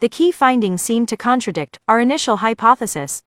the key findings seem to contradict our initial hypothesis.